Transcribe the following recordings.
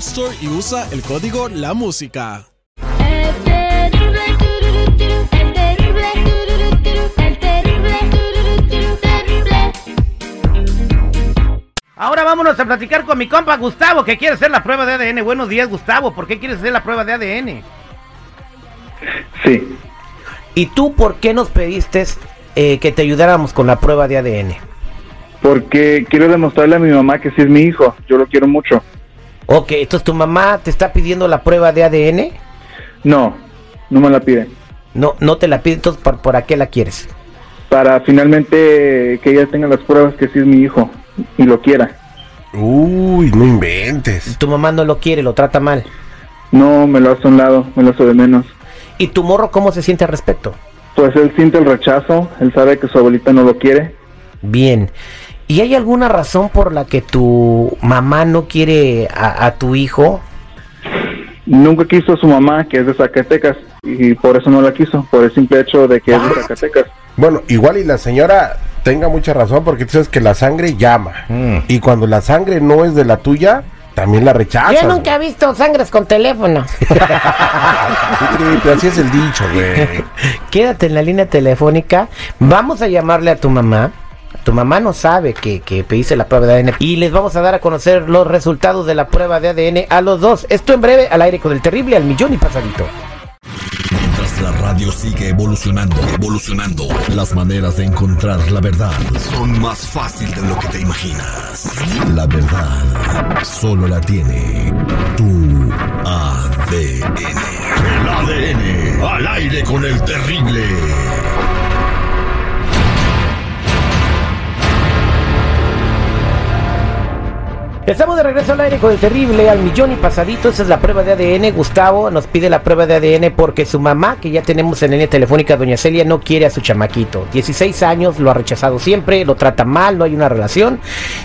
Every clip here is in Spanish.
Store y usa el código La Música. Ahora vámonos a platicar con mi compa Gustavo, que quiere hacer la prueba de ADN. Buenos días, Gustavo. ¿Por qué quieres hacer la prueba de ADN? Sí, ¿Y tú por qué nos pediste eh, que te ayudáramos con la prueba de ADN? porque quiero demostrarle a mi mamá que sí es mi hijo. Yo lo quiero mucho. Ok, entonces tu mamá te está pidiendo la prueba de ADN. No, no me la pide. No, no te la pide, entonces ¿por, por a qué la quieres? Para finalmente que ella tenga las pruebas que sí es mi hijo y lo quiera. Uy, no inventes. Tu mamá no lo quiere, lo trata mal. No me lo hace a un lado, me lo hace de menos. ¿Y tu morro cómo se siente al respecto? Pues él siente el rechazo, él sabe que su abuelita no lo quiere. Bien. ¿Y hay alguna razón por la que tu mamá no quiere a, a tu hijo? Nunca quiso a su mamá, que es de Zacatecas, y por eso no la quiso, por el simple hecho de que es de Zacatecas. Bueno, igual y la señora tenga mucha razón porque tú sabes que la sangre llama. Y cuando la sangre no es de la tuya, también la rechazas. Yo nunca he visto sangres con teléfono. así es el dicho, güey. Quédate en la línea telefónica. Vamos a llamarle a tu mamá. Tu mamá no sabe que, que pediste la prueba de ADN. Y les vamos a dar a conocer los resultados de la prueba de ADN a los dos. Esto en breve al aire con el terrible al millón y pasadito. Mientras la radio sigue evolucionando, evolucionando, las maneras de encontrar la verdad son más fácil de lo que te imaginas. La verdad solo la tiene tu ADN. El ADN al aire con el terrible. Estamos de regreso al aire con el terrible al millón y pasadito. Esa es la prueba de ADN. Gustavo nos pide la prueba de ADN porque su mamá, que ya tenemos en línea telefónica, doña Celia, no quiere a su chamaquito. 16 años, lo ha rechazado siempre, lo trata mal, no hay una relación.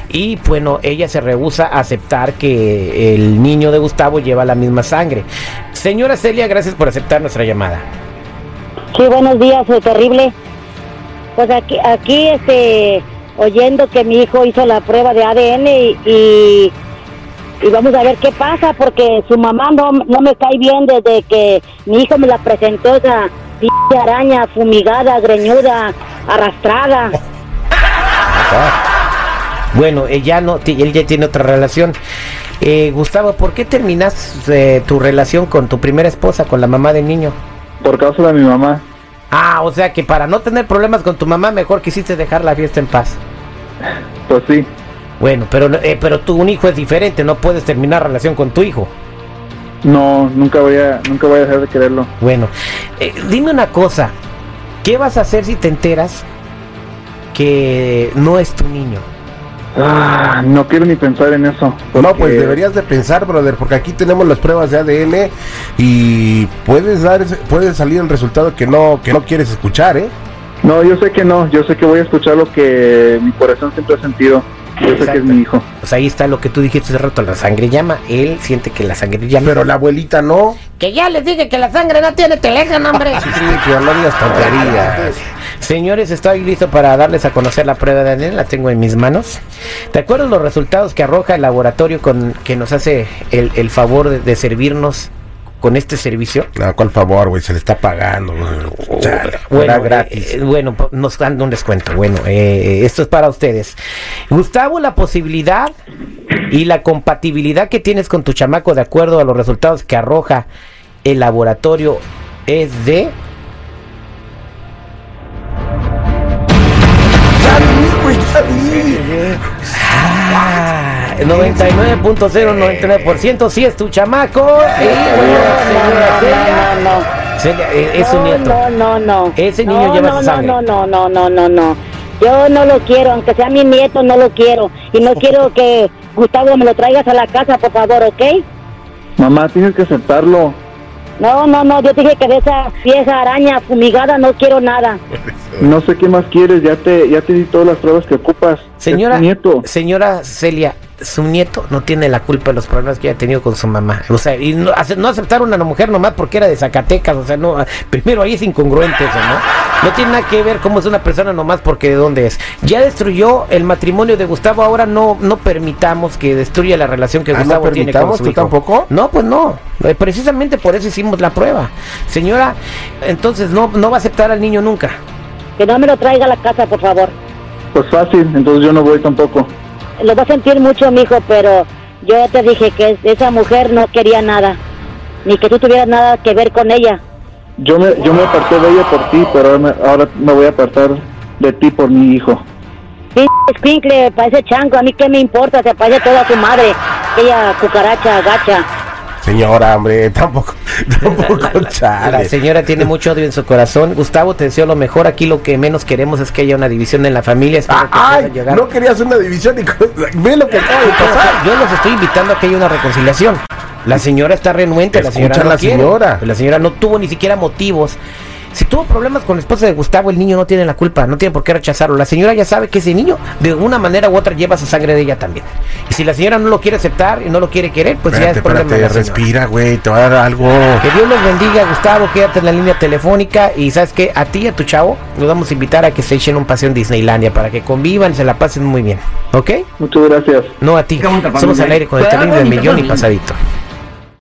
Y bueno, ella se rehúsa a aceptar que el niño de Gustavo lleva la misma sangre. Señora Celia, gracias por aceptar nuestra llamada. Sí, buenos días, terrible. Pues aquí, aquí, este, oyendo que mi hijo hizo la prueba de ADN y, y, y vamos a ver qué pasa, porque su mamá no, no me cae bien desde que mi hijo me la presentó, esa p araña fumigada, greñuda, arrastrada. Bueno, ella no, ti- él ya tiene otra relación. Eh, Gustavo, ¿por qué terminas eh, tu relación con tu primera esposa, con la mamá del niño? Por causa de mi mamá. Ah, o sea que para no tener problemas con tu mamá, mejor quisiste dejar la fiesta en paz. Pues sí, Bueno, pero eh, pero tú un hijo es diferente, no puedes terminar relación con tu hijo. no, nunca voy a, nunca voy a dejar de quererlo. Bueno, eh, dime una cosa, ¿qué vas a hacer si te enteras que no es tu niño? Ah, no quiero ni pensar en eso. No, pues deberías de pensar, brother, porque aquí tenemos las pruebas de ADN y puedes dar, ese- puede salir el resultado que no, que no quieres escuchar, ¿eh? No, yo sé que no, yo sé que voy a escuchar lo que mi corazón siempre ha sentido. Yo sé que es mi hijo. Pues ahí está lo que tú dijiste hace rato, la sangre llama, él siente que la sangre llama. Pero la abuelita no. que ya les dije que la sangre no tiene teléfono, hombre. Sí, pero no digas tonterías. Señores, estoy listo para darles a conocer la prueba de ADN, la tengo en mis manos. ¿Te acuerdas los resultados que arroja el laboratorio con que nos hace el, el favor de, de servirnos con este servicio? No, ¿cuál favor, güey? Se le está pagando. Chale, Bueno, era gratis. eh, bueno, po- nos dan un descuento. Bueno, eh, esto es para ustedes. Gustavo, la posibilidad y la compatibilidad que tienes con tu chamaco de acuerdo a los resultados que arroja el laboratorio es de... 99.099% sí es tu chamaco. Es su no, nieto. No, no, no. Ese niño no, lleva no, su sangre. No, no, no, no, no, no. Yo no lo quiero, aunque sea mi nieto, no lo quiero. Y no quiero que Gustavo me lo traigas a la casa, por favor, ¿ok? Mamá, tienes que aceptarlo. No, no, no, yo te dije que de esa vieja araña fumigada no quiero nada. No sé qué más quieres, ya te, ya te di todas las pruebas que ocupas. Señora, nieto. señora Celia, su nieto no tiene la culpa de los problemas que haya tenido con su mamá. O sea, y no, ace- no aceptar a una mujer nomás porque era de Zacatecas. O sea, no, primero ahí es incongruente eso, ¿no? No tiene nada que ver cómo es una persona nomás porque de dónde es. Ya destruyó el matrimonio de Gustavo, ahora no, no permitamos que destruya la relación que Ah, ¿no Gustavo tiene con su ¿Tú hijo. tampoco? No, pues no. Eh, Precisamente por eso hicimos la prueba. Señora, entonces no, no va a aceptar al niño nunca. Que no me lo traiga a la casa, por favor. Pues fácil, entonces yo no voy tampoco. Lo va a sentir mucho, mijo, pero yo te dije que esa mujer no quería nada. Ni que tú tuvieras nada que ver con ella. Yo me, yo me aparté de ella por ti, pero ahora me, ahora me voy a apartar de ti por mi hijo. Escuincle, parece chango, a mí qué me importa, se parece toda su madre, aquella cucaracha gacha. Señora, hombre, tampoco, tampoco, La chale. señora tiene mucho odio en su corazón. Gustavo, te deseo lo mejor. Aquí lo que menos queremos es que haya una división en la familia. Espero Ah, ay, llegar- no querías una división y ve lo que acaba de pasar. Yo los estoy invitando a que haya una reconciliación. La señora está renuente, la señora Escucha no a la quiere. señora. La señora no tuvo ni siquiera motivos. Si tuvo problemas con la esposa de Gustavo, el niño no tiene la culpa, no tiene por qué rechazarlo. La señora ya sabe que ese niño, de una manera u otra, lleva su sangre de ella también. Y si la señora no lo quiere aceptar y no lo quiere querer, pues ya es problema de la señora. respira, güey, te va a dar algo. Que Dios los bendiga, Gustavo. Quédate en la línea telefónica. Y sabes que a ti y a tu chavo nos vamos a invitar a que se echen un paseo en Disneylandia para que convivan y se la pasen muy bien. ¿Ok? Muchas gracias. No a ti. Somos al aire con el terrible millón y pasadito.